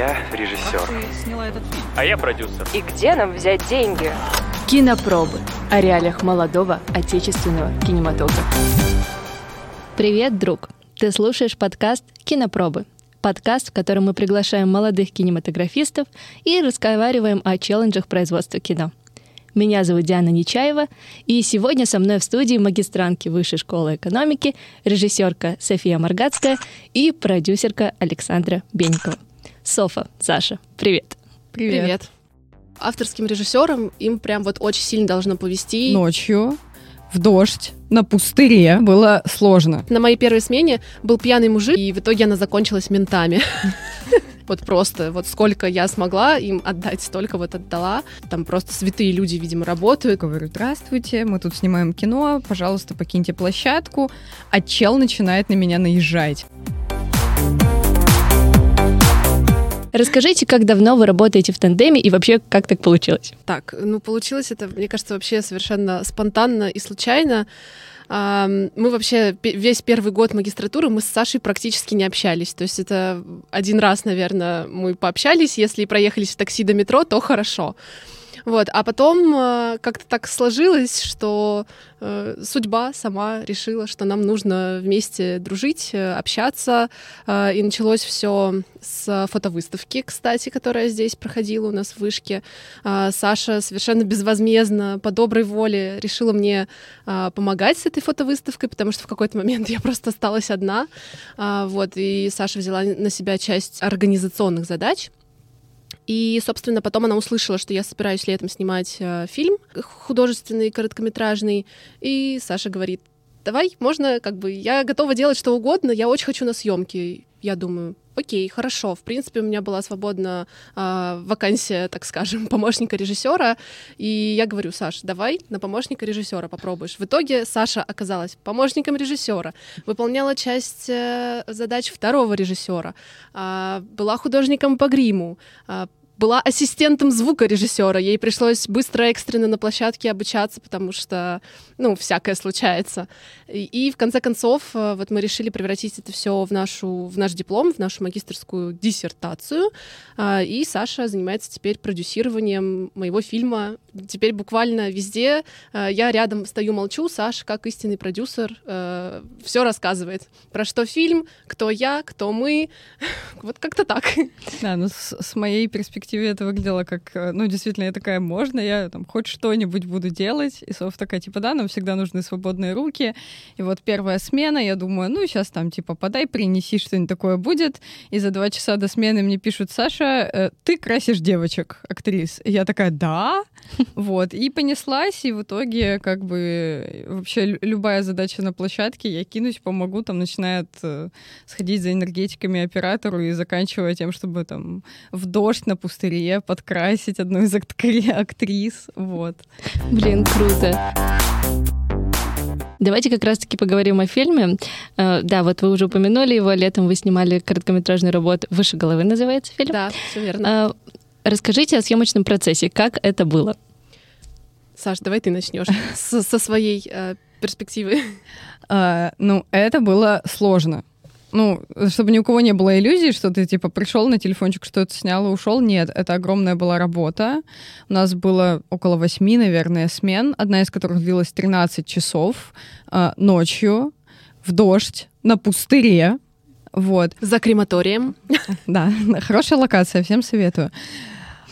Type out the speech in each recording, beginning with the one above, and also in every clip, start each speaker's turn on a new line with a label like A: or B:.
A: Я режиссер.
B: сняла этот фильм?
A: А я продюсер.
C: И где нам взять деньги?
D: Кинопробы о реалиях молодого отечественного кинематографа. Привет, друг! Ты слушаешь подкаст «Кинопробы». Подкаст, в котором мы приглашаем молодых кинематографистов и разговариваем о челленджах производства кино. Меня зовут Диана Нечаева, и сегодня со мной в студии магистранки Высшей школы экономики, режиссерка София Маргацкая и продюсерка Александра Бенькова. Софа, Саша, привет.
E: Привет.
F: Привет. Авторским режиссерам им прям вот очень сильно должно повести.
E: Ночью в дождь на пустыре было сложно.
F: На моей первой смене был пьяный мужик, и в итоге она закончилась ментами. Вот просто, вот сколько я смогла им отдать, столько вот отдала. Там просто святые люди, видимо, работают.
E: Говорю, здравствуйте, мы тут снимаем кино, пожалуйста, покиньте площадку. А чел начинает на меня наезжать.
D: Расскажите, как давно вы работаете в тандеме и вообще как так получилось?
F: Так, ну получилось это, мне кажется, вообще совершенно спонтанно и случайно. Мы вообще весь первый год магистратуры мы с Сашей практически не общались. То есть это один раз, наверное, мы пообщались. Если проехались в такси до метро, то хорошо. Вот. А потом э, как-то так сложилось, что э, судьба сама решила, что нам нужно вместе дружить, э, общаться. Э, и началось все с фотовыставки, кстати, которая здесь проходила у нас в вышке. А, Саша совершенно безвозмездно, по доброй воле решила мне а, помогать с этой фотовыставкой, потому что в какой-то момент я просто осталась одна. А, Вот, и Саша взяла на себя часть организационных задач. И, собственно, потом она услышала, что я собираюсь летом снимать э, фильм художественный, короткометражный. И Саша говорит, давай, можно, как бы, я готова делать что угодно, я очень хочу на съемки. Я думаю, окей, хорошо. В принципе, у меня была свободна а, вакансия, так скажем, помощника режиссера. И я говорю, Саш, давай на помощника режиссера попробуешь. В итоге Саша оказалась помощником режиссера, выполняла часть э, задач второго режиссера, а, была художником по гриму, а, была ассистентом звукорежиссера. Ей пришлось быстро, экстренно на площадке обучаться, потому что, ну, всякое случается. И, и в конце концов, э, вот мы решили превратить это все в, нашу, в наш диплом, в нашу магистрскую диссертацию. А, И Саша занимается теперь продюсированием моего фильма. Теперь буквально везде э, я рядом стою, молчу. Саша, как истинный продюсер, все рассказывает. Про что фильм, кто я, кто мы. Вот как-то так.
E: Да, ну с, с моей перспективы это выглядело как, э, ну, действительно, я такая, можно, я там хоть что-нибудь буду делать. И Соф такая, типа, да, нам всегда нужны свободные руки. И вот первая смена, я думаю, ну, сейчас там, типа, подай, принеси, что-нибудь такое будет. И за два часа до смены мне пишут, Саша, э, ты красишь девочек, актрис. И я такая, да? Вот. И понеслась, и в итоге, как бы, вообще лю- любая задача на площадке, я кинусь, помогу, там, начинает э, сходить за энергетиками оператору и заканчивая тем, чтобы там в дождь на пустыре подкрасить одну из актри- актрис. Вот.
D: Блин, круто. Давайте как раз-таки поговорим о фильме. Э, Да, вот вы уже упомянули его, летом вы снимали короткометражную работу «Выше головы» называется фильм.
F: Да, все верно.
D: Э, Расскажите о съемочном процессе, как это было?
F: Саш, давай ты начнешь со, своей э, перспективы.
E: Ну, это было сложно. Ну, чтобы ни у кого не было иллюзий, что ты типа пришел на телефончик, что-то снял и ушел. Нет, это огромная была работа. У нас было около восьми, наверное, смен, одна из которых длилась 13 часов а, ночью в дождь на пустыре. Вот.
F: За крематорием.
E: Да, хорошая локация, всем советую.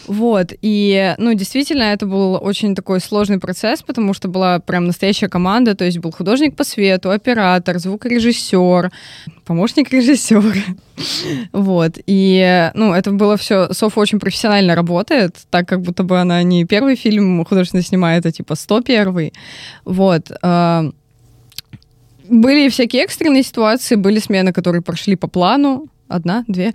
E: Вот, и, ну, действительно, это был очень такой сложный процесс, потому что была прям настоящая команда, то есть был художник по свету, оператор, звукорежиссер, помощник режиссера. Вот, и, ну, это было все, Софа очень профессионально работает, так как будто бы она не первый фильм художественно снимает, а типа 101 Вот, а, были всякие экстренные ситуации, были смены, которые прошли по плану, одна, две,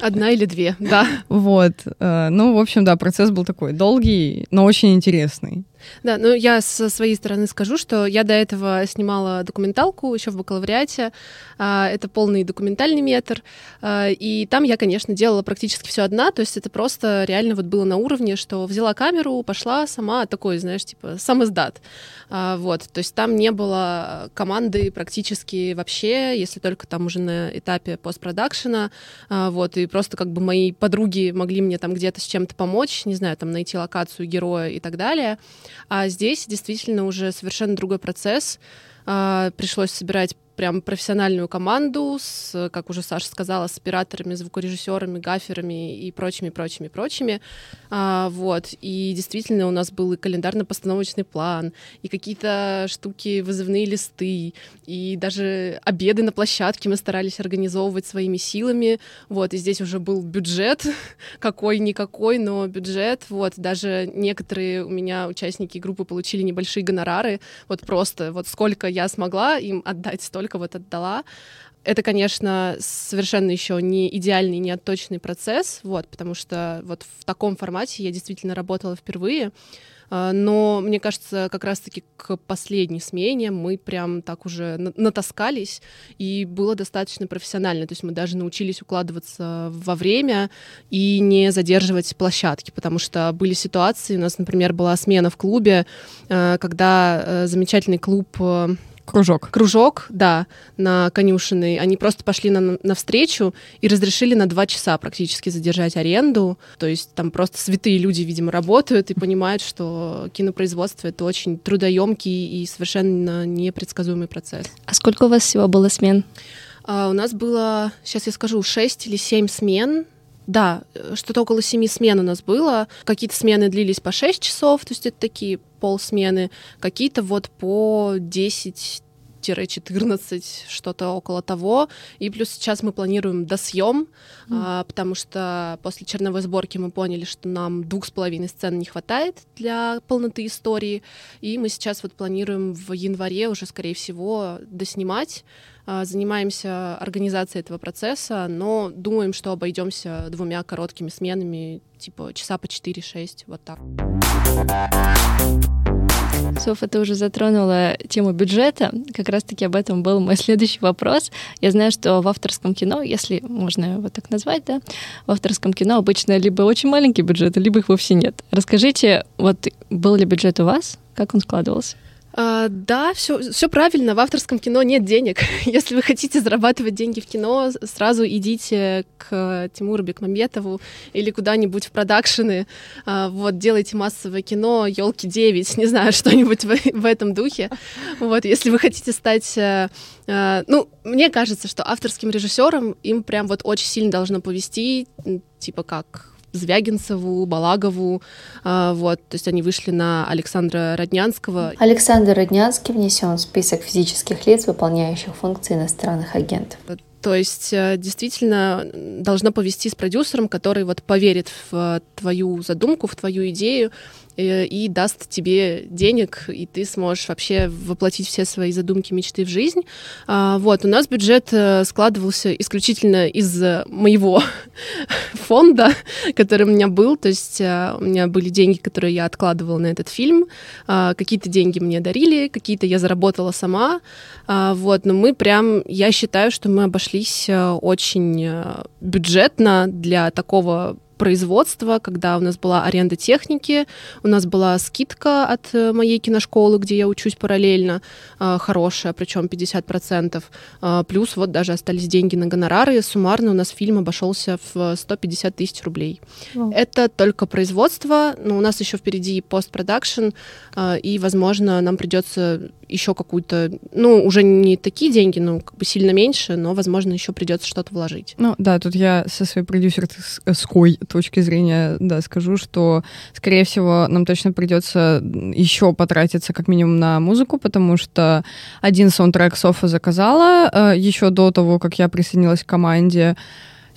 F: Одна или две, да.
E: вот. э, Ну, в общем, да, процесс был такой долгий, но очень интересный.
F: Да, ну я со своей стороны скажу, что я до этого снимала документалку еще в бакалавриате. А, это полный документальный метр. А, и там я, конечно, делала практически все одна. То есть это просто реально вот было на уровне, что взяла камеру, пошла сама такой, знаешь, типа сам издат. А, вот, то есть там не было команды практически вообще, если только там уже на этапе постпродакшена. Вот, и просто как бы мои подруги могли мне там где-то с чем-то помочь, не знаю, там найти локацию героя и так далее. А здесь действительно уже совершенно другой процесс. Пришлось собирать прям профессиональную команду с, как уже Саша сказала, с операторами, звукорежиссерами, гаферами и прочими, прочими, прочими. А, вот. И действительно у нас был и календарно-постановочный план, и какие-то штуки, вызывные листы, и даже обеды на площадке мы старались организовывать своими силами. Вот. И здесь уже был бюджет, какой-никакой, но бюджет. Вот. Даже некоторые у меня участники группы получили небольшие гонорары. Вот просто вот сколько я смогла им отдать, столько только вот отдала. Это, конечно, совершенно еще не идеальный, не отточенный процесс, вот, потому что вот в таком формате я действительно работала впервые. А, но мне кажется, как раз-таки к последней смене мы прям так уже натаскались, и было достаточно профессионально. То есть мы даже научились укладываться во время и не задерживать площадки, потому что были ситуации, у нас, например, была смена в клубе, а, когда э, замечательный клуб э,
E: Кружок.
F: Кружок, да, на конюшенной. Они просто пошли на, на встречу и разрешили на два часа практически задержать аренду. То есть там просто святые люди, видимо, работают и понимают, что кинопроизводство — это очень трудоемкий и совершенно непредсказуемый процесс.
D: А сколько у вас всего было смен?
F: А, у нас было, сейчас я скажу, шесть или семь смен. Да, что-то около семи смен у нас было. Какие-то смены длились по 6 часов, то есть это такие полсмены, какие-то вот по 10 14, что-то около того. И плюс сейчас мы планируем досъем, mm. а, потому что после черновой сборки мы поняли, что нам двух с половиной сцен не хватает для полноты истории. И мы сейчас вот планируем в январе уже, скорее всего, доснимать. А, занимаемся организацией этого процесса, но думаем, что обойдемся двумя короткими сменами, типа часа по 4-6, вот так.
D: Софа, ты уже затронула тему бюджета. Как раз-таки об этом был мой следующий вопрос. Я знаю, что в авторском кино, если можно его так назвать, да, в авторском кино обычно либо очень маленький бюджет, либо их вовсе нет. Расскажите, вот был ли бюджет у вас? Как он складывался?
F: А, да, все, все правильно. В авторском кино нет денег. Если вы хотите зарабатывать деньги в кино, сразу идите к Тимуру Бекмамбетову или куда-нибудь в продакшены. А, вот, делайте массовое кино, елки 9, не знаю, что-нибудь в, в этом духе. Вот, если вы хотите стать а, ну, мне кажется, что авторским режиссерам им прям вот очень сильно должно повести, типа как Звягинцеву, Балагову, а, вот, то есть они вышли на Александра Роднянского.
A: Александр Роднянский внесен в список физических лиц, выполняющих функции иностранных агентов.
F: То есть э, действительно должно повести с продюсером, который вот поверит в твою задумку, в твою идею, Э, и даст тебе денег, и ты сможешь вообще воплотить все свои задумки, мечты в жизнь. А, вот, у нас бюджет э, складывался исключительно из моего фонда, который у меня был, то есть э, у меня были деньги, которые я откладывала на этот фильм, а, какие-то деньги мне дарили, какие-то я заработала сама, а, вот, но мы прям, я считаю, что мы обошлись очень бюджетно для такого производства, когда у нас была аренда техники, у нас была скидка от э, моей киношколы, где я учусь параллельно, э, хорошая, причем 50%. Э, плюс вот даже остались деньги на гонорары. Суммарно у нас фильм обошелся в 150 тысяч рублей. Wow. Это только производство, но у нас еще впереди постпродакшн, и, возможно, нам придется еще какую-то, ну, уже не такие деньги, ну, как бы сильно меньше, но, возможно, еще придется что-то вложить.
E: Ну, да, тут я со своей продюсерской точки зрения, да, скажу, что, скорее всего, нам точно придется еще потратиться как минимум на музыку, потому что один саундтрек Софа заказала э, еще до того, как я присоединилась к команде.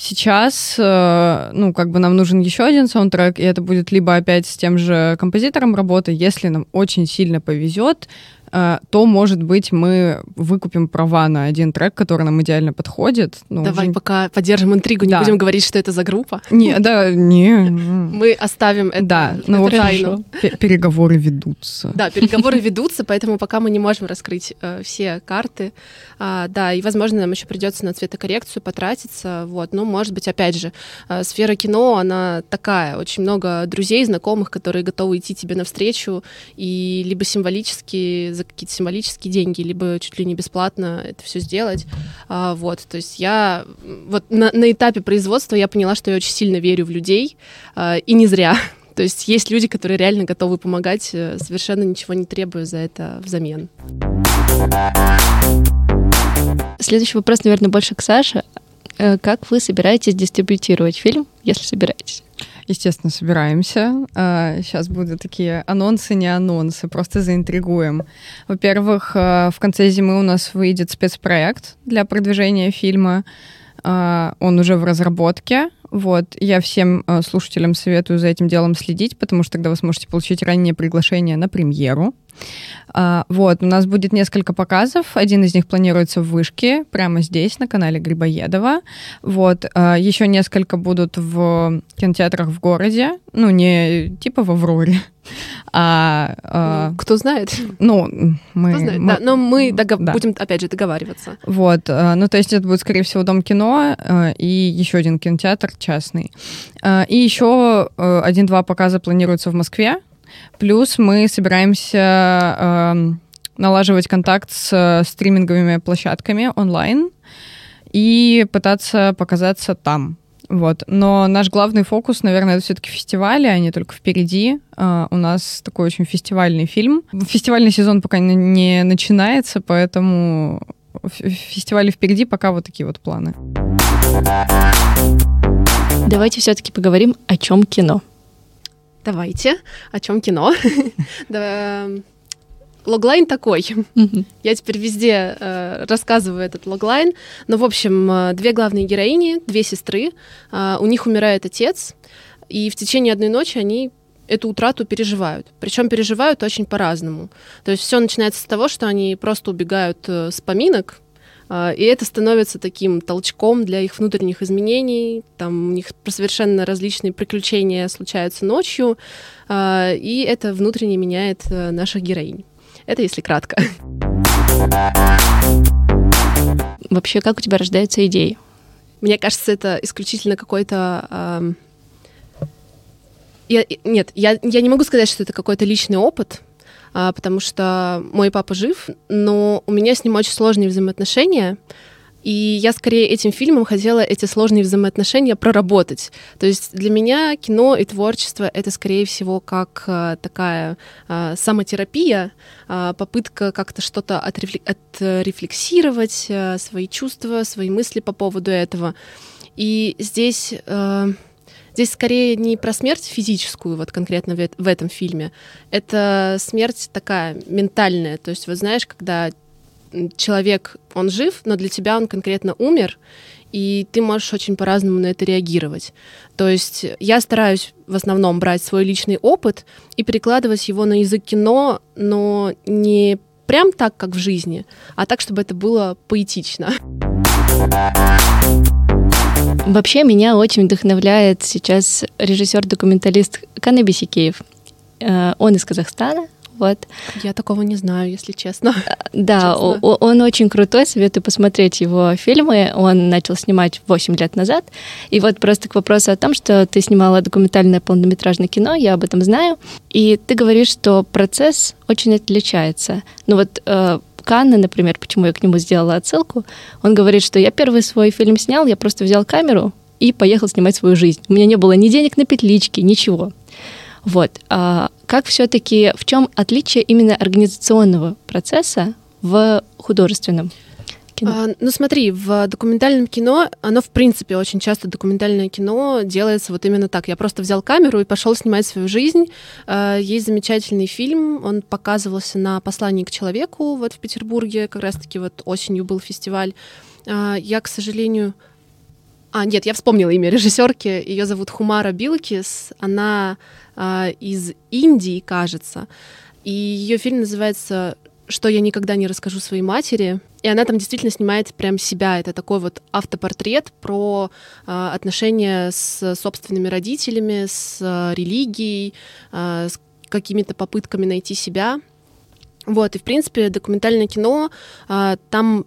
E: Сейчас, э, ну, как бы нам нужен еще один саундтрек, и это будет либо опять с тем же композитором работы, если нам очень сильно повезет, э, то, может быть, мы выкупим права на один трек, который нам идеально подходит.
F: Ну, Давай уже... пока поддержим интригу, не да. будем говорить, что это за группа.
E: Не, да, не.
F: Мы оставим это.
E: Да, ну, тайну. Переговоры ведутся.
F: Да, переговоры ведутся, поэтому пока мы не можем раскрыть э, все карты. А, да, и, возможно, нам еще придется на цветокоррекцию потратиться. Вот, ну, может быть, опять же, э, сфера кино, она такая, очень много друзей, знакомых, которые готовы идти тебе навстречу и либо символически за какие-то символические деньги, либо чуть ли не бесплатно это все сделать. А, вот, то есть я вот на, на этапе производства я поняла, что я очень сильно верю в людей, а, и не зря. То есть есть люди, которые реально готовы помогать, э, совершенно ничего не требуя за это взамен.
D: Следующий вопрос, наверное, больше к Саше. Э, как вы собираетесь дистрибьютировать фильм, если собираетесь?
E: Естественно, собираемся. Сейчас а, будут такие анонсы, не анонсы, просто заинтригуем. Во-первых, а, в конце зимы у нас выйдет спецпроект для продвижения фильма. А, он уже в разработке. Вот, я всем слушателям советую за этим делом следить, потому что тогда вы сможете получить раннее приглашение на премьеру. А, вот, у нас будет несколько показов. Один из них планируется в Вышке, прямо здесь, на канале Грибоедова. Вот, а, еще несколько будут в кинотеатрах в городе. Ну, не типа в Авроре,
F: а, а... Ну, кто знает?
E: Ну, мы...
F: Кто знает, мы... Да, но мы догов... да. будем, опять же, договариваться.
E: Вот, а, ну, то есть это будет, скорее всего, Дом кино и еще один кинотеатр частный. И еще один-два показа планируются в Москве, Плюс мы собираемся э, налаживать контакт с э, стриминговыми площадками онлайн и пытаться показаться там. Вот. Но наш главный фокус, наверное, это все-таки фестивали, они только впереди. Uh, у нас такой очень фестивальный фильм. Фестивальный сезон пока не начинается, поэтому фестивали впереди, пока вот такие вот планы.
D: Давайте все-таки поговорим, о чем кино.
F: Давайте. О чем кино? Логлайн такой. Я теперь везде э, рассказываю этот логлайн. Но, в общем, э, две главные героини, две сестры. Э, у них умирает отец. И в течение одной ночи они эту утрату переживают. Причем переживают очень по-разному. То есть все начинается с того, что они просто убегают э, с поминок, и это становится таким толчком для их внутренних изменений. Там у них совершенно различные приключения случаются ночью, а, и это внутренне меняет э, наших героинь. Это если кратко.
D: Вообще, как у тебя рождается идея?
F: Мне кажется, это исключительно какой-то... Я, нет, я, я не могу сказать, что это какой-то личный опыт, а, потому что мой папа жив, но у меня с ним очень сложные взаимоотношения. И я скорее этим фильмом хотела эти сложные взаимоотношения проработать. То есть для меня кино и творчество это скорее всего как а, такая а, самотерапия, а, попытка как-то что-то отрефлек- отрефлексировать, а, свои чувства, свои мысли по поводу этого. И здесь а, Здесь скорее не про смерть физическую, вот конкретно в, в этом фильме. Это смерть такая ментальная. То есть, вот знаешь, когда человек, он жив, но для тебя он конкретно умер, и ты можешь очень по-разному на это реагировать. То есть я стараюсь в основном брать свой личный опыт и перекладывать его на язык кино, но не прям так, как в жизни, а так, чтобы это было поэтично.
D: Вообще меня очень вдохновляет сейчас режиссер-документалист Каны Бесикеев. Э, он из Казахстана, вот.
F: Я такого не знаю, если честно. Э,
D: да, честно. он очень крутой, советую посмотреть его фильмы. Он начал снимать 8 лет назад. И вот просто к вопросу о том, что ты снимала документальное полнометражное кино, я об этом знаю. И ты говоришь, что процесс очень отличается. Ну вот э, Канны, например, почему я к нему сделала отсылку, он говорит, что я первый свой фильм снял, я просто взял камеру и поехал снимать свою жизнь. У меня не было ни денег на петлички, ничего. Вот. А как все-таки, в чем отличие именно организационного процесса в художественном?
F: Кино? А, ну смотри, в документальном кино, оно в принципе очень часто документальное кино делается вот именно так. Я просто взял камеру и пошел снимать свою жизнь. А, есть замечательный фильм, он показывался на «Послании к человеку» вот в Петербурге, как раз-таки вот осенью был фестиваль. А, я, к сожалению, а, нет, я вспомнила имя режиссерки. Ее зовут Хумара Билкис. Она а, из Индии, кажется. И ее фильм называется что я никогда не расскажу своей матери. И она там действительно снимает прям себя. Это такой вот автопортрет про э, отношения с собственными родителями, с э, религией, э, с какими-то попытками найти себя. Вот, и в принципе документальное кино, э, там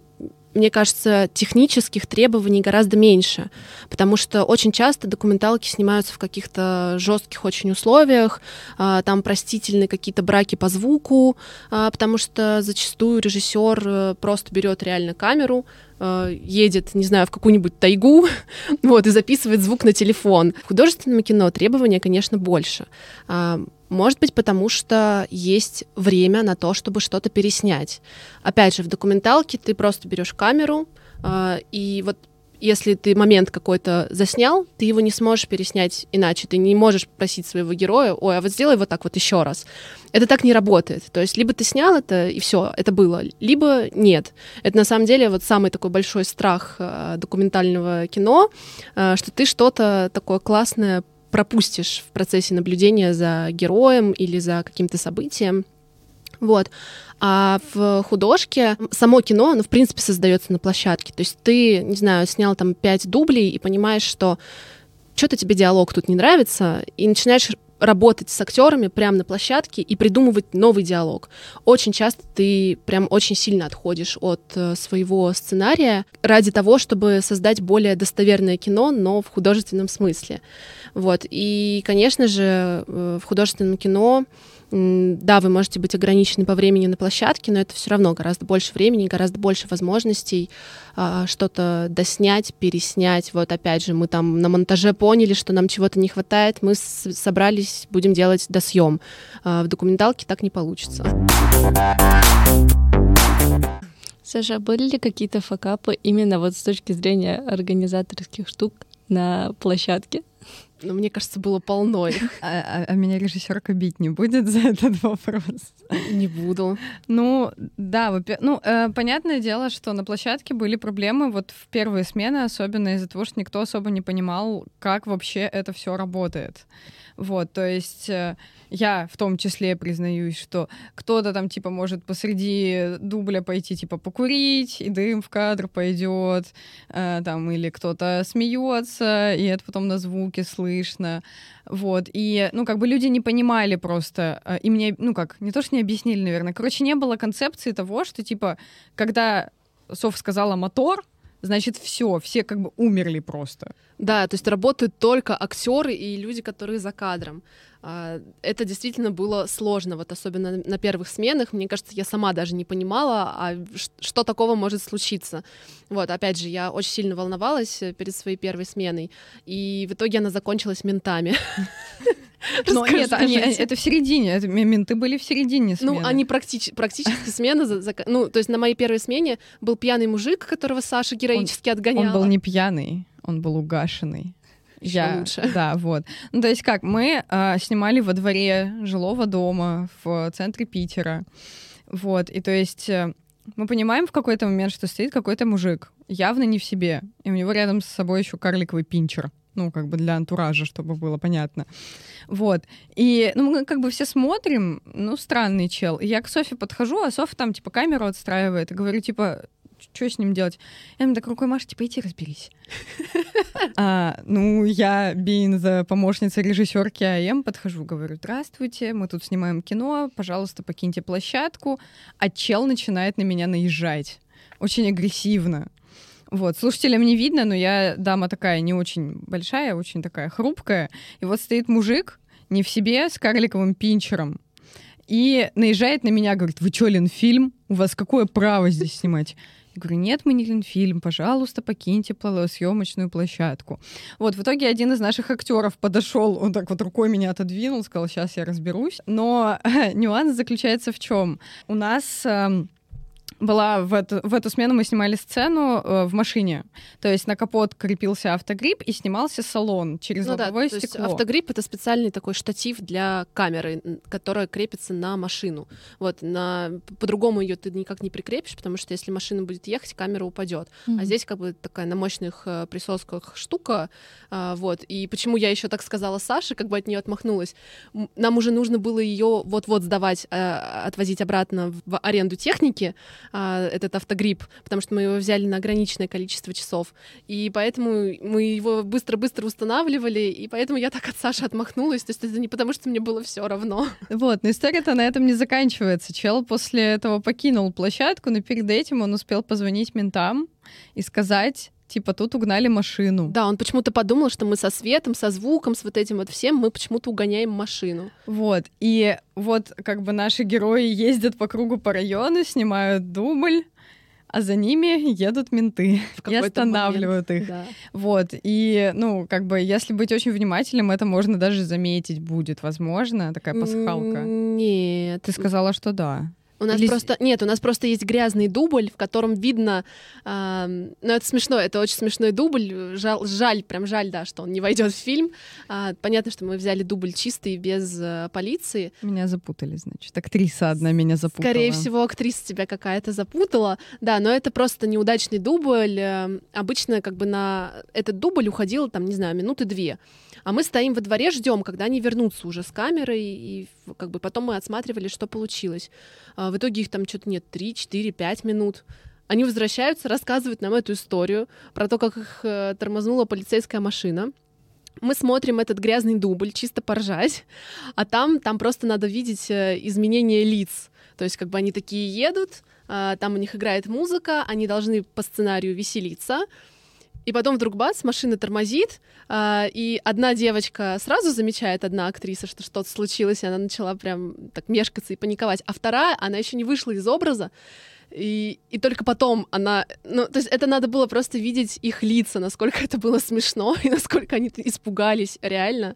F: мне кажется, технических требований гораздо меньше, потому что очень часто документалки снимаются в каких-то жестких очень условиях, а, там простительны какие-то браки по звуку, а, потому что зачастую режиссер э, просто берет реально камеру, э, едет, не знаю, в какую-нибудь тайгу, вот, и записывает звук на телефон. В художественном кино требования, конечно, больше. А, может быть, потому что есть время на то, чтобы что-то переснять. Опять же, в документалке ты просто берешь камеру, э, и вот если ты момент какой-то заснял, ты его не сможешь переснять иначе. Ты не можешь просить своего героя, ой, а вот сделай вот так вот еще раз. Это так не работает. То есть либо ты снял это, и все, это было, либо нет. Это на самом деле вот самый такой большой страх э, документального кино, э, что ты что-то такое классное пропустишь в процессе наблюдения за героем или за каким-то событием. Вот. А в художке само кино, ну, в принципе, создается на площадке. То есть ты, не знаю, снял там пять дублей и понимаешь, что что-то тебе диалог тут не нравится, и начинаешь работать с актерами прямо на площадке и придумывать новый диалог. Очень часто ты прям очень сильно отходишь от э, своего сценария ради того, чтобы создать более достоверное кино, но в художественном смысле. Вот. И, конечно же, э, в художественном кино да, вы можете быть ограничены по времени на площадке, но это все равно гораздо больше времени, гораздо больше возможностей а, что-то доснять, переснять. Вот опять же, мы там на монтаже поняли, что нам чего-то не хватает, мы собрались, будем делать досъем. А, в документалке так не получится.
D: Саша, были ли какие-то факапы именно вот с точки зрения организаторских штук на площадке?
F: Ну, мне кажется, было полно их.
E: А, а, а меня режиссерка бить не будет за этот вопрос?
F: Не буду.
E: Ну, да, ну, э, понятное дело, что на площадке были проблемы вот в первые смены, особенно из-за того, что никто особо не понимал, как вообще это все работает. Вот, то есть э, я в том числе признаюсь, что кто-то там типа может посреди дубля пойти типа покурить, и дым в кадр пойдет, э, там, или кто-то смеется, и это потом на звуке слышно. Вот, и, ну, как бы люди не понимали просто, э, и мне, ну, как, не то, что не объяснили, наверное, короче, не было концепции того, что, типа, когда Соф сказала мотор, значит, все, все как бы умерли просто.
F: Да, то есть работают только актеры и люди, которые за кадром. А, это действительно было сложно, вот особенно на первых сменах. Мне кажется, я сама даже не понимала, а что такого может случиться. Вот, опять же, я очень сильно волновалась э, перед своей первой сменой, и в итоге она закончилась ментами.
E: Но нет, они, это в середине, это, менты были в середине
F: ну, смены. Ну, они практич, практически смена, ну, то есть на моей первой смене был пьяный мужик, которого Саша героически
E: он,
F: отгоняла.
E: Он был не пьяный, он был угашенный.
F: Еще я, лучше.
E: Да, вот. Ну, то есть как, мы э, снимали во дворе жилого дома в центре Питера. Вот, и то есть э, мы понимаем в какой-то момент, что стоит какой-то мужик, явно не в себе, и у него рядом с собой еще карликовый пинчер ну, как бы для антуража, чтобы было понятно. Вот. И, ну, мы как бы все смотрим, ну, странный чел. И я к Софи подхожу, а Софа там, типа, камеру отстраивает, и говорю, типа, что с ним делать? Я ему так рукой машу, типа, иди разберись. а, ну, я, the помощница режиссерки АМ, подхожу, говорю, здравствуйте, мы тут снимаем кино, пожалуйста, покиньте площадку. А чел начинает на меня наезжать. Очень агрессивно. Вот, слушателям не видно, но я дама такая не очень большая, очень такая хрупкая. И вот стоит мужик не в себе с карликовым пинчером и наезжает на меня, говорит, вы что, Ленфильм? У вас какое право здесь снимать? Я говорю, нет, мы не Ленфильм, пожалуйста, покиньте съемочную площадку. Вот, в итоге один из наших актеров подошел, он так вот рукой меня отодвинул, сказал, сейчас я разберусь. Но нюанс заключается в чем? У нас э, была в эту, в эту смену мы снимали сцену э, в машине. То есть на капот крепился автогрипп и снимался салон через
F: Ну да,
E: лобовое
F: есть
E: стекло.
F: автогрипп это специальный такой штатив для камеры, которая крепится на машину. Вот на по-другому ее ты никак не прикрепишь, потому что если машина будет ехать, камера упадет. А здесь как бы такая на мощных э, присосках штука, а, вот. И почему я еще так сказала Саше, как бы от нее отмахнулась? Нам уже нужно было ее вот-вот сдавать, э, отвозить обратно в аренду техники, а, этот автогрипп, потому что мы его взяли на ограниченное количество часов. И поэтому мы его быстро-быстро устанавливали, и поэтому я так от Саши отмахнулась. То есть это не потому, что мне было все равно.
E: Вот, но история-то на этом не заканчивается. Чел после этого покинул площадку, но перед этим он успел позвонить ментам и сказать, типа, тут угнали машину.
F: Да, он почему-то подумал, что мы со светом, со звуком, с вот этим вот всем, мы почему-то угоняем машину.
E: Вот, и вот как бы наши герои ездят по кругу по району, снимают дубль, а за ними едут менты и останавливают
F: момент.
E: их.
F: Да.
E: Вот, и, ну, как бы, если быть очень внимательным, это можно даже заметить будет, возможно, такая пасхалка.
F: Нет.
E: Ты сказала, что да.
F: У нас
E: Или-
F: просто нет, у нас просто есть грязный дубль, в котором видно, ам, ну это смешно, это очень смешной дубль, жаль, жаль, прям жаль, да, что он не войдет в фильм. А, понятно, что мы взяли дубль чистый без э, полиции.
E: Меня запутали, значит. Актриса одна меня запутала.
F: Скорее всего, актриса тебя какая-то запутала, да, но это просто неудачный дубль. Эм, Обычно как бы на этот дубль уходило там, не знаю, минуты две. А мы стоим во дворе, ждем, когда они вернутся уже с камерой, и как бы потом мы отсматривали, что получилось. А, В итоге их там что-то нет, 3, 4, 5 минут. Они возвращаются, рассказывают нам эту историю про то, как их э, тормознула полицейская машина. Мы смотрим этот грязный дубль, чисто поржать, а там, там просто надо видеть э, изменение лиц. То есть как бы они такие едут, а, там у них играет музыка, они должны по сценарию веселиться, и потом вдруг бац, машина тормозит, а, и одна девочка сразу замечает, одна актриса, что что-то случилось, и она начала прям так мешкаться и паниковать. А вторая, она еще не вышла из образа, и, и только потом она... Ну, то есть это надо было просто видеть их лица, насколько это было смешно, и насколько они испугались реально.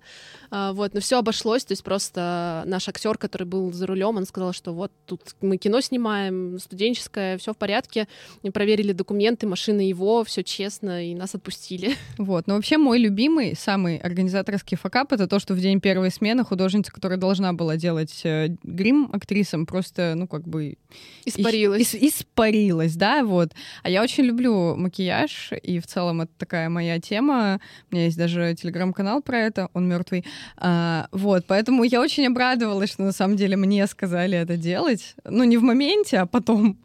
F: А, вот, но все обошлось, то есть просто наш актер, который был за рулем, он сказал, что вот тут мы кино снимаем, студенческое, все в порядке, и проверили документы, машина его, все честно, и нас отпустили.
E: Вот. Но вообще мой любимый, самый организаторский факап — это то, что в день первой смены художница, которая должна была делать э, грим актрисам, просто, ну, как бы...
F: Испарилась.
E: ис- испарилась, да, вот. А я очень люблю макияж, и в целом это такая моя тема. У меня есть даже телеграм-канал про это, он мертвый. А, вот, поэтому я очень обрадовалась, что на самом деле мне сказали это делать. Ну, не в моменте, а потом.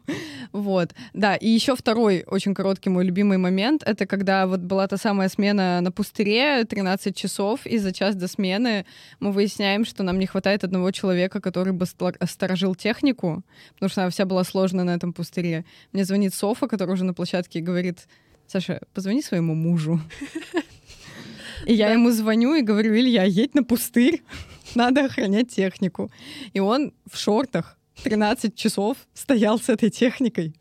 E: Вот, да. И еще второй очень короткий мой любимый момент, это когда вот была та самая смена на пустыре, 13 часов, и за час до смены мы выясняем, что нам не хватает одного человека, который бы сторожил технику, потому что она вся была сложена на этом пустыре. Мне звонит Софа, которая уже на площадке, и говорит, Саша, позвони своему мужу. И я ему звоню и говорю, Илья, едь на пустырь, надо охранять технику. И он в шортах 13 часов стоял с этой техникой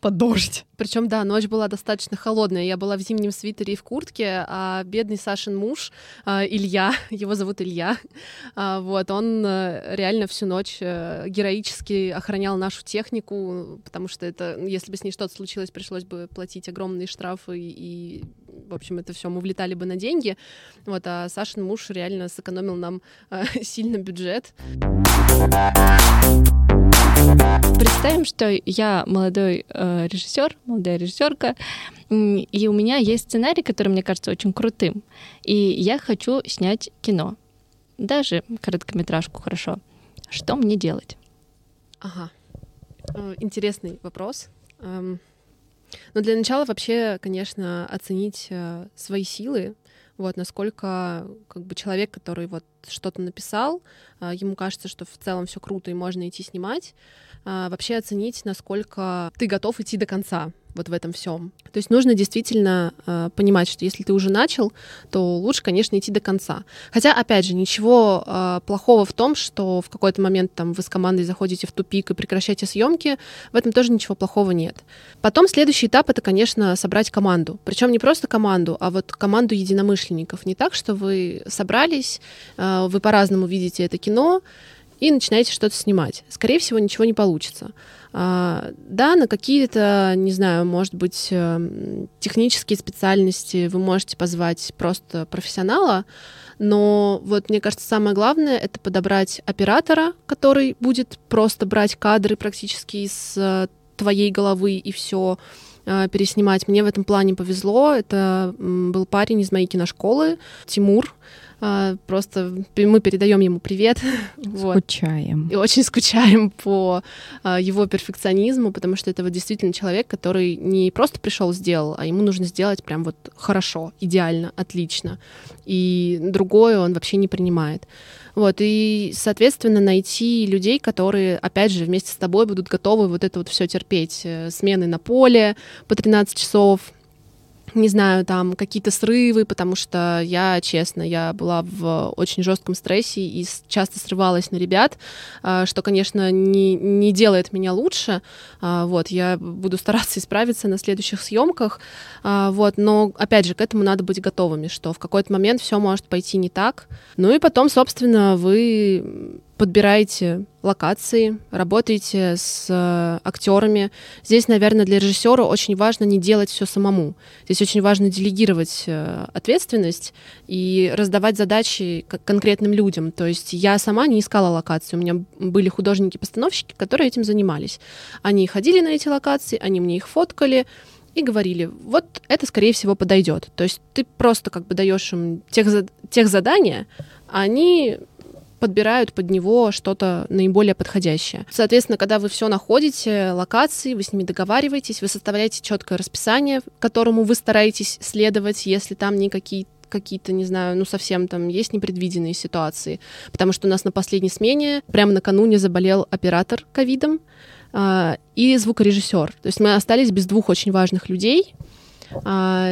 E: под дождь.
F: Причем, да, ночь была достаточно холодная. Я была в зимнем свитере и в куртке, а бедный Сашин муж, а, Илья, его зовут Илья, а, вот, он э, реально всю ночь э, героически охранял нашу технику, потому что это, если бы с ней что-то случилось, пришлось бы платить огромные штрафы, и, в общем, это все мы влетали бы на деньги. Вот, а Сашин муж реально сэкономил нам э, сильно бюджет.
D: Представим, что я молодой э, режиссер, молодая режиссерка, и у меня есть сценарий, который мне кажется очень крутым, и я хочу снять кино, даже короткометражку, хорошо. Что мне делать?
F: Ага. Э, Интересный вопрос. Эм, Но для начала вообще, конечно, оценить э, свои силы, вот насколько как бы человек, который вот что-то написал, э, ему кажется, что в целом все круто и можно идти снимать, э, вообще оценить, насколько ты готов идти до конца вот в этом всем. То есть нужно действительно э, понимать, что если ты уже начал, то лучше, конечно, идти до конца. Хотя, опять же, ничего э, плохого в том, что в какой-то момент там вы с командой заходите в тупик и прекращаете съемки, в этом тоже ничего плохого нет. Потом следующий этап это, конечно, собрать команду. Причем не просто команду, а вот команду единомышленников. Не так, что вы собрались, э, вы по-разному видите это кино, и начинаете что-то снимать. Скорее всего, ничего не получится. А, да, на какие-то, не знаю, может быть, эм, технические специальности вы можете позвать просто профессионала, но вот мне кажется, самое главное — это подобрать оператора, который будет просто брать кадры практически из э, твоей головы и все э, переснимать. Мне в этом плане повезло. Это был парень из моей киношколы, Тимур. А, просто мы передаем ему привет.
E: Скучаем.
F: И очень скучаем по а, его перфекционизму, потому что это вот действительно человек, который не просто пришел, сделал, а ему нужно сделать прям вот хорошо, идеально, отлично. И другое он вообще не принимает. Вот, и, соответственно, найти людей, которые, опять же, вместе с тобой будут готовы вот это вот все терпеть. Э, смены на поле по 13 часов, не знаю, там какие-то срывы, потому что я, честно, я была в очень жестком стрессе и часто срывалась на ребят, а, что, конечно, не, не делает меня лучше. А, вот, я буду стараться исправиться на следующих съемках. А, вот, но, опять же, к этому надо быть готовыми, что в какой-то момент все может пойти не так. Ну и потом, собственно, вы подбираете локации, работаете с э, актерами. Здесь, наверное, для режиссера очень важно не делать все самому. Здесь очень важно делегировать э, ответственность и раздавать задачи конкретным людям. То есть я сама не искала локации. У меня были художники-постановщики, которые этим занимались. Они ходили на эти локации, они мне их фоткали и говорили, вот это, скорее всего, подойдет. То есть ты просто как бы даешь им тех, тех задания, а они подбирают под него что-то наиболее подходящее. Соответственно, когда вы все находите, локации, вы с ними договариваетесь, вы составляете четкое расписание, которому вы стараетесь следовать, если там никакие какие-то, не знаю, ну совсем там есть непредвиденные ситуации. Потому что у нас на последней смене прямо накануне заболел оператор ковидом э, и звукорежиссер. То есть мы остались без двух очень важных людей,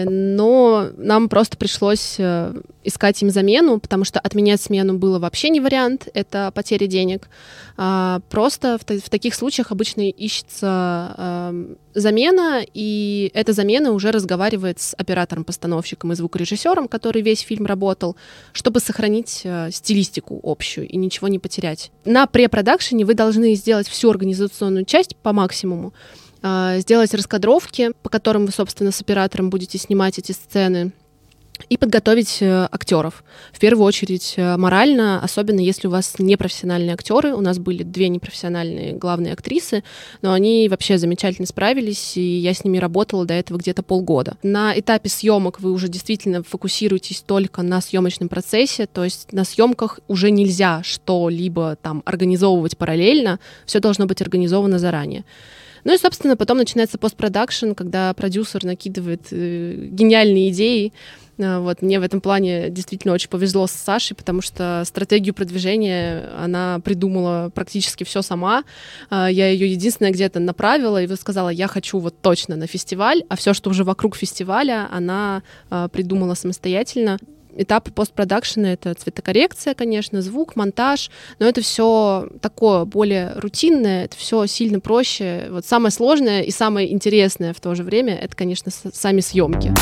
F: но нам просто пришлось э, искать им замену, потому что отменять смену было вообще не вариант, это потеря денег. А, просто в, таких случаях обычно ищется замена, и эта замена уже разговаривает с оператором-постановщиком и звукорежиссером, который весь фильм работал, чтобы сохранить э, стилистику общую и ничего не потерять. На препродакшене вы должны сделать всю организационную часть по максимуму, а, сделать раскадровки, по которым вы, собственно, с оператором будете снимать эти сцены, и подготовить э, актеров. В первую очередь э, морально, особенно если у вас непрофессиональные актеры. У нас были две непрофессиональные главные актрисы, но они вообще замечательно справились, и я с ними работала до этого где-то полгода. На этапе съемок вы уже действительно фокусируетесь только на съемочном процессе, то есть на съемках уже нельзя что-либо там организовывать параллельно, все должно быть организовано заранее. Ну и, собственно, потом начинается постпродакшн, когда продюсер накидывает э, гениальные идеи. А, вот, мне в этом плане действительно очень повезло с Сашей, потому что стратегию продвижения она придумала практически все сама. А, я ее единственное где-то направила и сказала, я хочу вот точно на фестиваль, а все, что уже вокруг фестиваля, она а, придумала самостоятельно этапы постпродакшена это цветокоррекция, конечно, звук, монтаж, но это все такое более рутинное, это все сильно проще. Вот самое сложное и самое интересное в то же время это, конечно, сами съемки.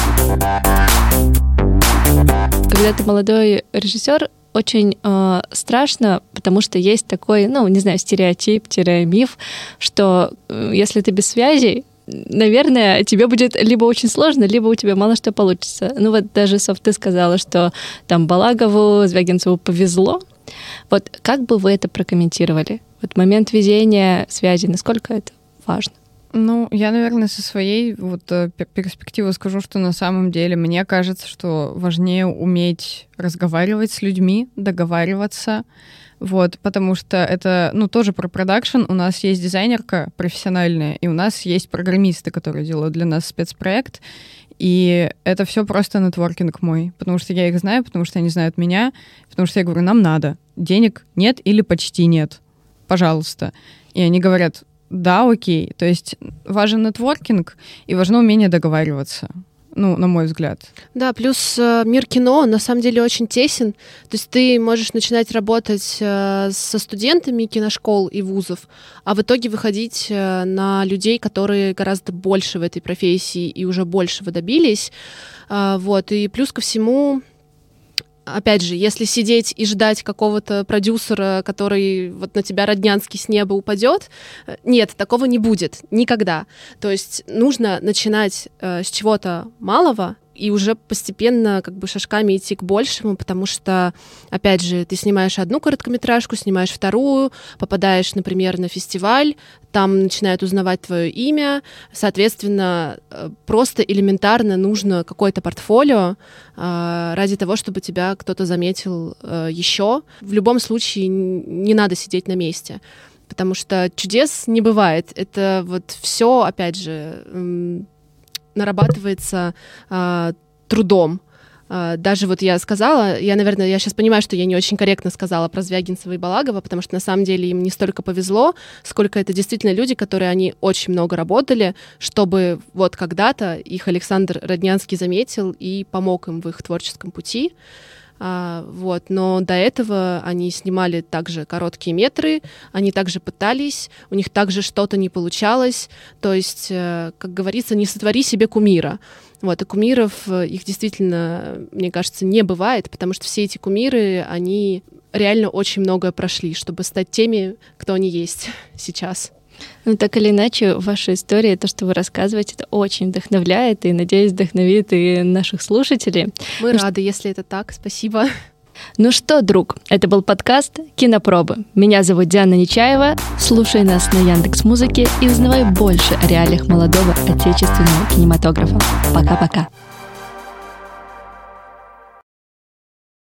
D: Когда ты молодой режиссер, очень э, страшно, потому что есть такой, ну, не знаю, стереотип-миф, что э, если ты без связей, наверное, тебе будет либо очень сложно, либо у тебя мало что получится. Ну вот даже, Соф, ты сказала, что там Балагову, Звягинцеву повезло. Вот как бы вы это прокомментировали? Вот момент везения, связи, насколько это важно?
E: Ну, я, наверное, со своей вот э, перспективы скажу, что на самом деле мне кажется, что важнее уметь разговаривать с людьми, договариваться, вот, потому что это, ну, тоже про продакшн. У нас есть дизайнерка профессиональная, и у нас есть программисты, которые делают для нас спецпроект. И это все просто нетворкинг мой, потому что я их знаю, потому что они знают меня, потому что я говорю, нам надо. Денег нет или почти нет. Пожалуйста. И они говорят, да, окей. То есть важен нетворкинг и важно умение договариваться ну, на мой взгляд.
F: Да, плюс э, мир кино на самом деле очень тесен. То есть ты можешь начинать работать э, со студентами киношкол и вузов, а в итоге выходить э, на людей, которые гораздо больше в этой профессии и уже большего добились. Э, вот. И плюс ко всему опять же, если сидеть и ждать какого-то продюсера, который вот на тебя роднянский с неба упадет, э, нет, такого не будет никогда. То есть нужно начинать э, с чего-то малого, и уже постепенно как бы шажками идти к большему, потому что, опять же, ты снимаешь одну короткометражку, снимаешь вторую, попадаешь, например, на фестиваль, там начинают узнавать твое имя, соответственно, э, просто элементарно нужно какое-то портфолио э, ради того, чтобы тебя кто-то заметил э, еще. В любом случае не надо сидеть на месте потому что чудес не бывает. Это вот все, опять же, нарабатывается э, трудом. Э, даже вот я сказала, я, наверное, я сейчас понимаю, что я не очень корректно сказала про Звягинцева и Балагова, потому что на самом деле им не столько повезло, сколько это действительно люди, которые они очень много работали, чтобы вот когда-то их Александр Роднянский заметил и помог им в их творческом пути. А, вот, но до этого они снимали также короткие метры, они также пытались, у них также что-то не получалось, то есть, э, как говорится, не сотвори себе кумира. Вот, и кумиров э, их действительно, мне кажется, не бывает, потому что все эти кумиры, они реально очень многое прошли, чтобы стать теми, кто они есть сейчас.
D: Ну, так или иначе, ваша история, то, что вы рассказываете, это очень вдохновляет и, надеюсь, вдохновит и наших слушателей.
F: Мы ну, рады, что... если это так. Спасибо.
D: Ну что, друг, это был подкаст «Кинопробы». Меня зовут Диана Нечаева. Слушай нас на Яндекс Музыке и узнавай больше о реалиях молодого отечественного кинематографа. Пока-пока.